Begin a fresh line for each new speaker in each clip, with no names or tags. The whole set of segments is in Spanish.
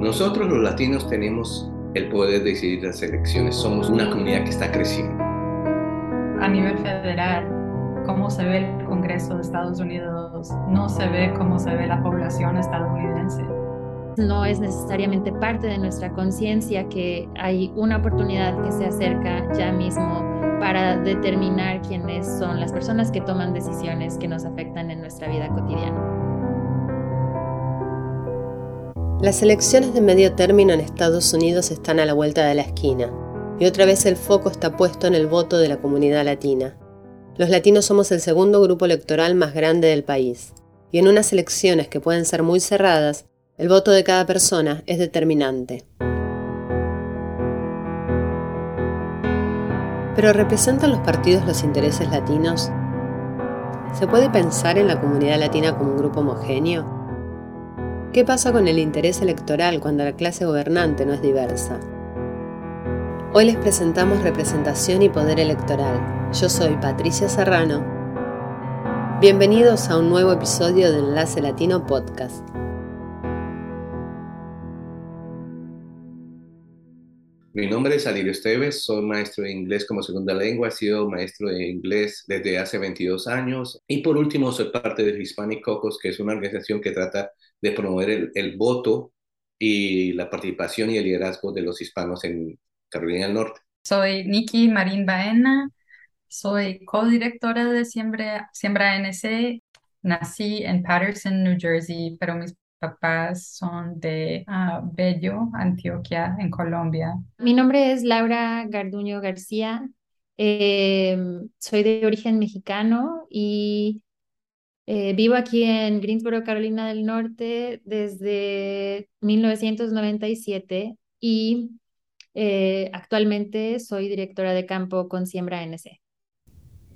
Nosotros los latinos tenemos el poder de decidir las elecciones. Somos una comunidad que está creciendo.
A nivel federal, cómo se ve el Congreso de Estados Unidos, no se ve cómo se ve la población estadounidense.
No es necesariamente parte de nuestra conciencia que hay una oportunidad que se acerca ya mismo para determinar quiénes son las personas que toman decisiones que nos afectan en nuestra vida cotidiana.
Las elecciones de medio término en Estados Unidos están a la vuelta de la esquina, y otra vez el foco está puesto en el voto de la comunidad latina. Los latinos somos el segundo grupo electoral más grande del país, y en unas elecciones que pueden ser muy cerradas, el voto de cada persona es determinante. ¿Pero representan los partidos los intereses latinos? ¿Se puede pensar en la comunidad latina como un grupo homogéneo? ¿Qué pasa con el interés electoral cuando la clase gobernante no es diversa? Hoy les presentamos representación y poder electoral. Yo soy Patricia Serrano. Bienvenidos a un nuevo episodio de Enlace Latino Podcast.
Mi nombre es Alirio Esteves, soy maestro de inglés como segunda lengua, he sido maestro de inglés desde hace 22 años y por último soy parte de Hispanic Caucus, que es una organización que trata de promover el, voto y la participación y el liderazgo de los hispanos en Carolina del Norte.
Soy Nikki Marín Baena, soy codirectora de Siembra, Siembra NC. Nací en Patterson, New Jersey, pero mis papás son de uh, Bello, Antioquia, en Colombia.
Mi nombre es Laura Garduño García. Em, soy de origen mexicano y eh, vivo aquí en Greensboro, Carolina del Norte, desde 1997 y eh, actualmente soy directora de campo con Siembra NC.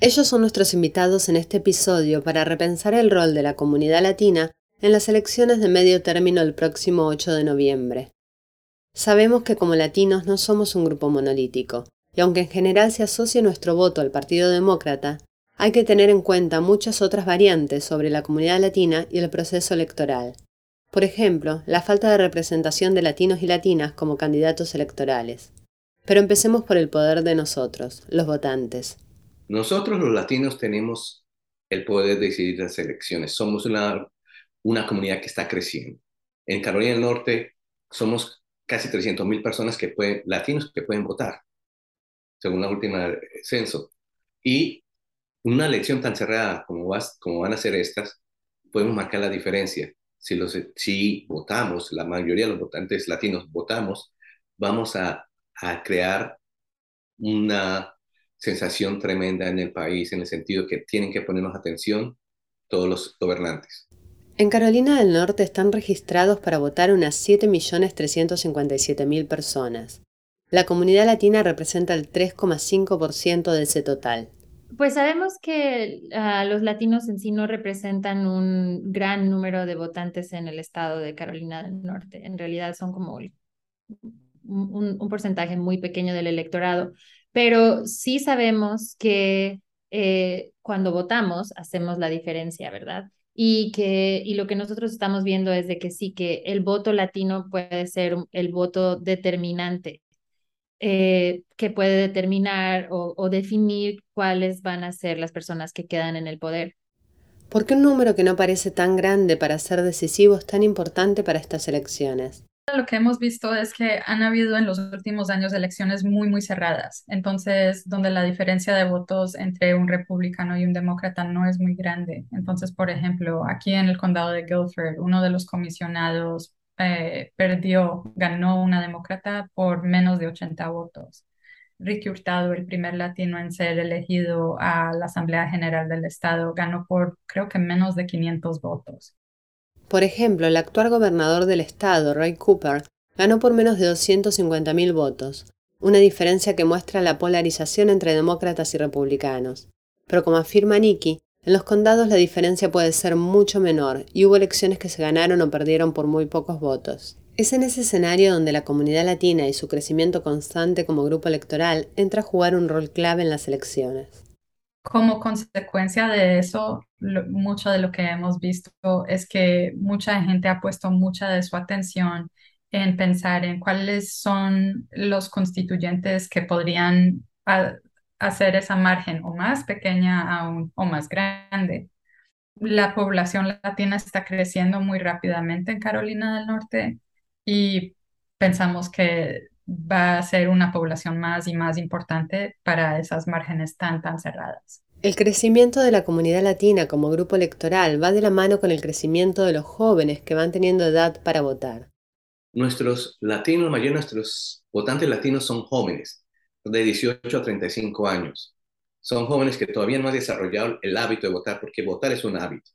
Ellos son nuestros invitados en este episodio para repensar el rol de la comunidad latina en las elecciones de medio término el próximo 8 de noviembre. Sabemos que como latinos no somos un grupo monolítico, y aunque en general se asocia nuestro voto al Partido Demócrata, hay que tener en cuenta muchas otras variantes sobre la comunidad latina y el proceso electoral. Por ejemplo, la falta de representación de latinos y latinas como candidatos electorales. Pero empecemos por el poder de nosotros, los votantes.
Nosotros los latinos tenemos el poder de decidir las elecciones. Somos una, una comunidad que está creciendo. En Carolina del Norte somos casi 300.000 personas que pueden, latinos que pueden votar, según la última censo. Y una elección tan cerrada como, vas, como van a ser estas, podemos marcar la diferencia. Si, los, si votamos, la mayoría de los votantes latinos votamos, vamos a, a crear una sensación tremenda en el país, en el sentido que tienen que ponernos atención todos los gobernantes.
En Carolina del Norte están registrados para votar unas 7.357.000 personas. La comunidad latina representa el 3,5% de ese total.
Pues sabemos que ah, los latinos en sí no representan un gran número de votantes en el estado de Carolina del Norte. En realidad son como un, porcentaje muy pequeño del electorado, pero sí sabemos que eh, cuando votamos hacemos la diferencia, ¿verdad? Y, que, y lo que nosotros estamos viendo es de que sí, que el voto latino puede ser el voto determinante eh, que puede determinar o, definir cuáles van a ser las personas que quedan en el poder.
¿Por qué un número que no parece tan grande para ser decisivo es tan importante para estas elecciones?
Lo que hemos visto es que han habido en los últimos años elecciones muy, muy cerradas. Entonces, donde la diferencia de votos entre un republicano y un demócrata no es muy grande. Entonces, por ejemplo, aquí en el condado de Guilford, uno de los comisionados eh, perdió, ganó una demócrata por menos de 80 votos. Ricky Hurtado, el primer latino en ser elegido a la Asamblea General del Estado, ganó por creo que menos de 500 votos.
Por ejemplo, el actual gobernador del estado, Ray Cooper, ganó por menos de 250.000 votos, una diferencia que muestra la polarización entre demócratas y republicanos. Pero como afirma Nikki, en los condados la diferencia puede ser mucho menor y hubo elecciones que se ganaron o perdieron por muy pocos votos. Es en ese escenario donde la comunidad latina y su crecimiento constante como grupo electoral entra a jugar un rol clave en las elecciones.
Como consecuencia de eso, mucho de lo que hemos visto es que mucha gente ha puesto mucha de su atención en pensar en cuáles son los constituyentes que podrían hacer esa margen o más pequeña aún o más grande. La población latina está creciendo muy rápidamente en Carolina del Norte y pensamos que va a ser una población más y más importante para esas márgenes tan, tan cerradas.
El crecimiento de la comunidad latina como grupo electoral va de la mano con el crecimiento de los jóvenes que van teniendo edad para votar.
Nuestros latinos, la mayoría de nuestros votantes latinos son jóvenes, de 18 a 35 años. Son jóvenes que todavía no han desarrollado el hábito de votar, porque votar es un hábito.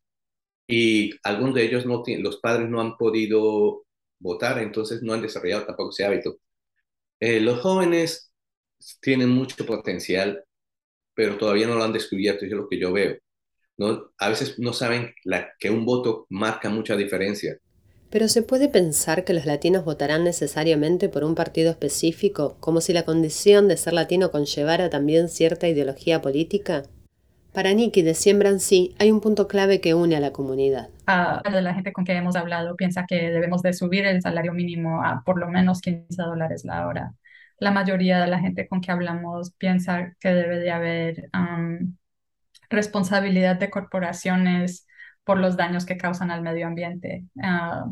Y algunos de ellos, no los padres no han podido votar, entonces no han desarrollado tampoco ese hábito. Eh, los jóvenes tienen mucho potencial, pero todavía no lo han descubierto, es lo que yo veo. ¿no? A veces no saben que un voto marca mucha diferencia.
Pero se puede pensar que los latinos votarán necesariamente por un partido específico, como si la condición de ser latino conllevara también cierta ideología política. Para Nikki de Siembra en sí hay un punto clave que une a la comunidad.
Ah, la gente con que hemos hablado piensa que debemos de subir el salario mínimo a por lo menos 15 dólares la hora. La mayoría de la gente con que hablamos piensa que debe de haber responsabilidad de corporaciones por los daños que causan al medio ambiente. Ah,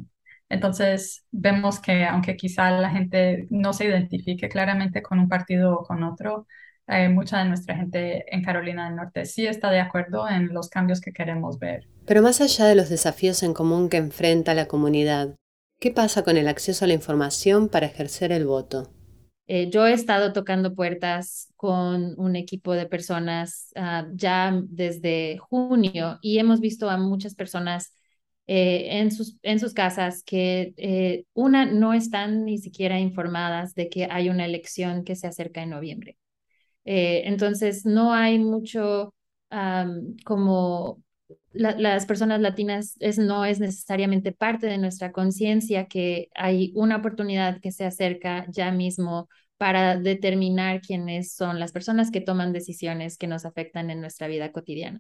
entonces, vemos que aunque quizá la gente no se identifique claramente con un partido o con otro, eh, mucha de nuestra gente en Carolina del Norte sí está de acuerdo en los cambios que queremos ver.
Pero más allá de los desafíos en común que enfrenta la comunidad, ¿qué pasa con el acceso a la información para ejercer el voto?
Eh, yo he estado tocando puertas con un equipo de personas ah, ya desde junio y hemos visto a muchas personas eh, en, sus, en sus casas que, eh, una, no están ni siquiera informadas de que hay una elección que se acerca en noviembre. Eh, entonces, no hay mucho como las personas latinas es, no es necesariamente parte de nuestra conciencia que hay una oportunidad que se acerca ya mismo para determinar quiénes son las personas que toman decisiones que nos afectan en nuestra vida cotidiana.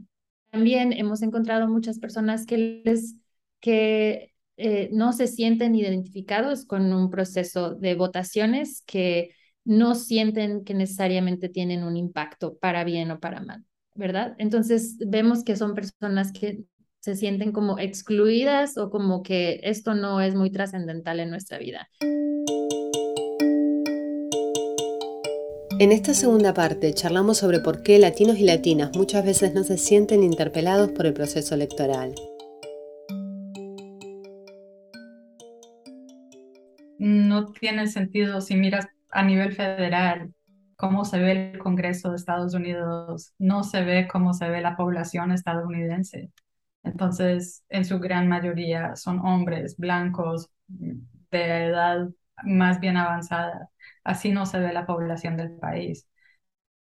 También hemos encontrado muchas personas que les que eh, no se sienten identificados con un proceso de votaciones que no sienten que necesariamente tienen un impacto para bien o para mal, ¿verdad? Entonces vemos que son personas que se sienten como excluidas o como que esto no es muy trascendental en nuestra vida.
En esta segunda parte charlamos sobre por qué latinos y latinas muchas veces no se sienten interpelados por el proceso electoral.
No tiene sentido si miras a nivel federal cómo se ve el Congreso de Estados Unidos, no se ve cómo se ve la población estadounidense. Entonces, en su gran mayoría son hombres blancos de edad más bien avanzada. Así no se ve la población del país.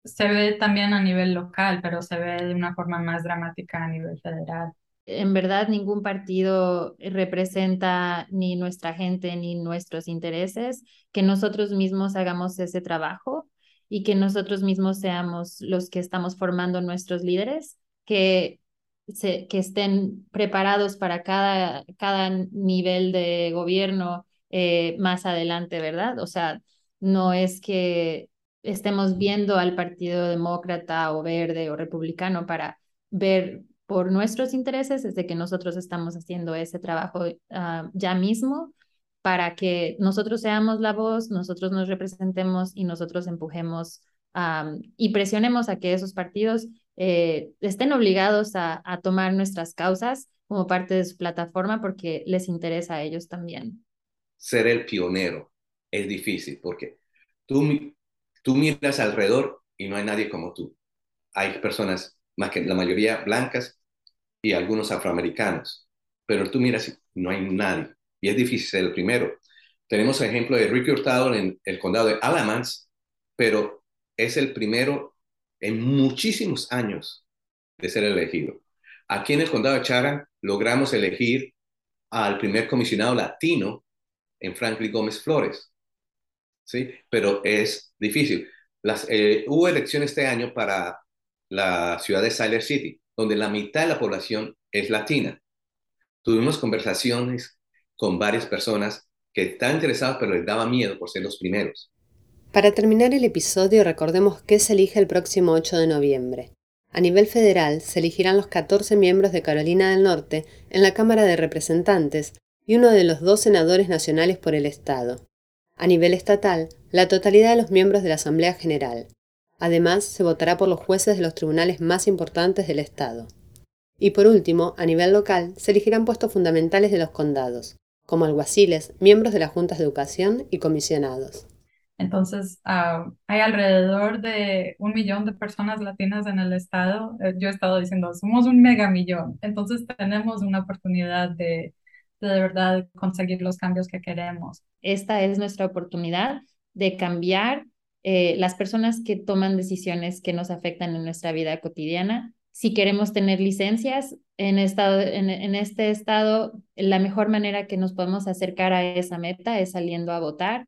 Se ve también a nivel local, pero se ve de una forma más dramática a nivel federal
en verdad ningún partido representa ni nuestra gente ni nuestros intereses, que nosotros mismos hagamos ese trabajo y que nosotros mismos seamos los que estamos formando nuestros líderes, que, se, que estén preparados para cada, cada nivel de gobierno eh, más adelante, ¿verdad? O sea, no es que estemos viendo al Partido Demócrata o Verde o Republicano para ver por nuestros intereses es de que nosotros estamos haciendo ese trabajo ah, ya mismo para que nosotros seamos la voz, nosotros nos representemos y nosotros empujemos y presionemos a que esos partidos eh, estén obligados a, a, tomar nuestras causas como parte de su plataforma porque les interesa a ellos también.
Ser el pionero es difícil porque tú, tú miras alrededor y no hay nadie como tú. Hay personas, más que la mayoría blancas, y algunos afroamericanos. Pero tú miras, no hay nadie. Y es difícil ser el primero. Tenemos el ejemplo de Ricky Hurtado en el condado de Alamance, pero es el primero en muchísimos años de ser elegido. Aquí en el condado de Charan logramos elegir al primer comisionado latino en Franklin Gómez Flores. ¿Sí? Pero es difícil. Eh, hubo elecciones este año para la ciudad de Siler City donde la mitad de la población es latina. Tuvimos conversaciones con varias personas que están interesados, pero les daba miedo por ser los primeros.
Para terminar el episodio, recordemos qué se elige el próximo 8 de noviembre. A nivel federal, se elegirán los 14 miembros de Carolina del Norte en la Cámara de Representantes y uno de los dos senadores nacionales por el Estado. A nivel estatal, la totalidad de los miembros de la Asamblea General. Además, se votará por los jueces de los tribunales más importantes del Estado. Y por último, a nivel local, se elegirán puestos fundamentales de los condados, como alguaciles, miembros de las juntas de educación y comisionados.
Entonces, ah, hay alrededor de un millón de personas latinas en el estado. Eh, yo he estado diciendo, somos un mega millón. Entonces, tenemos una oportunidad de, de, de verdad conseguir los cambios que queremos.
Esta es nuestra oportunidad de cambiar eh, las personas que toman decisiones que nos afectan en nuestra vida cotidiana. Si queremos tener licencias en, estado, en, en este estado, la mejor manera que nos podemos acercar a esa meta es saliendo a votar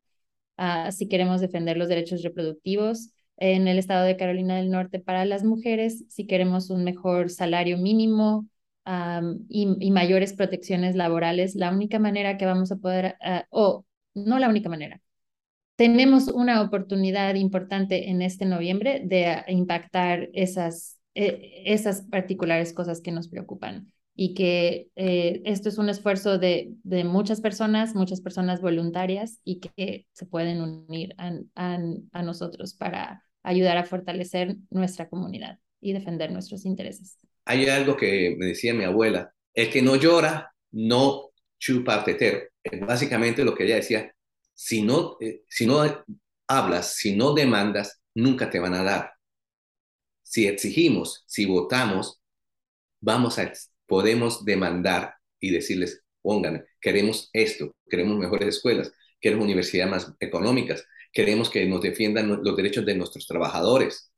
uh, si queremos defender los derechos reproductivos en el estado de Carolina del Norte para las mujeres, si queremos un mejor salario mínimo um, y, y, mayores protecciones laborales, la única manera que vamos a poder, uh, o no la única manera, tenemos una oportunidad importante en este noviembre de impactar esas, eh, esas particulares cosas que nos preocupan y que eh, esto es un esfuerzo de, de, muchas personas, muchas personas voluntarias y que se pueden unir a, a, a, nosotros para ayudar a fortalecer nuestra comunidad y defender nuestros intereses.
Hay algo que me decía mi abuela, el que no llora no chupa tetero. Básicamente lo que ella decía, si no, eh, si no hablas, si no demandas, nunca te van a dar. Si exigimos, si votamos, vamos a podemos demandar y decirles, pongan, queremos esto, queremos mejores escuelas, queremos universidades más económicas, queremos que nos defiendan los derechos de nuestros trabajadores.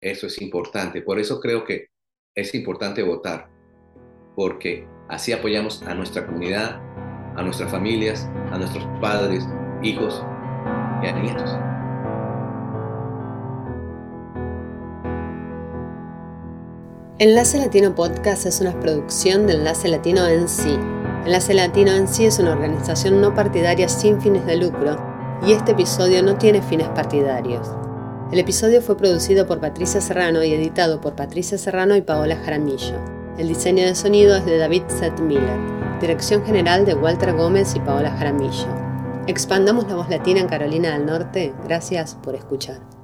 Eso es importante. Por eso creo que es importante votar, porque así apoyamos a nuestra comunidad, a nuestras familias, a nuestros padres, hijos y.
Enlace Latino Podcast es una producción de Enlace Latino en sí. Enlace Latino en sí es una organización no partidaria sin fines de lucro y este episodio no tiene fines partidarios. El episodio fue producido por Patricia Serrano y editado por Patricia Serrano y Paola Jaramillo. El diseño de sonido es de David Seth Miller. Dirección general de Walter Gómez y Paola Jaramillo. Expandamos la voz latina en Carolina del Norte. Gracias por escuchar.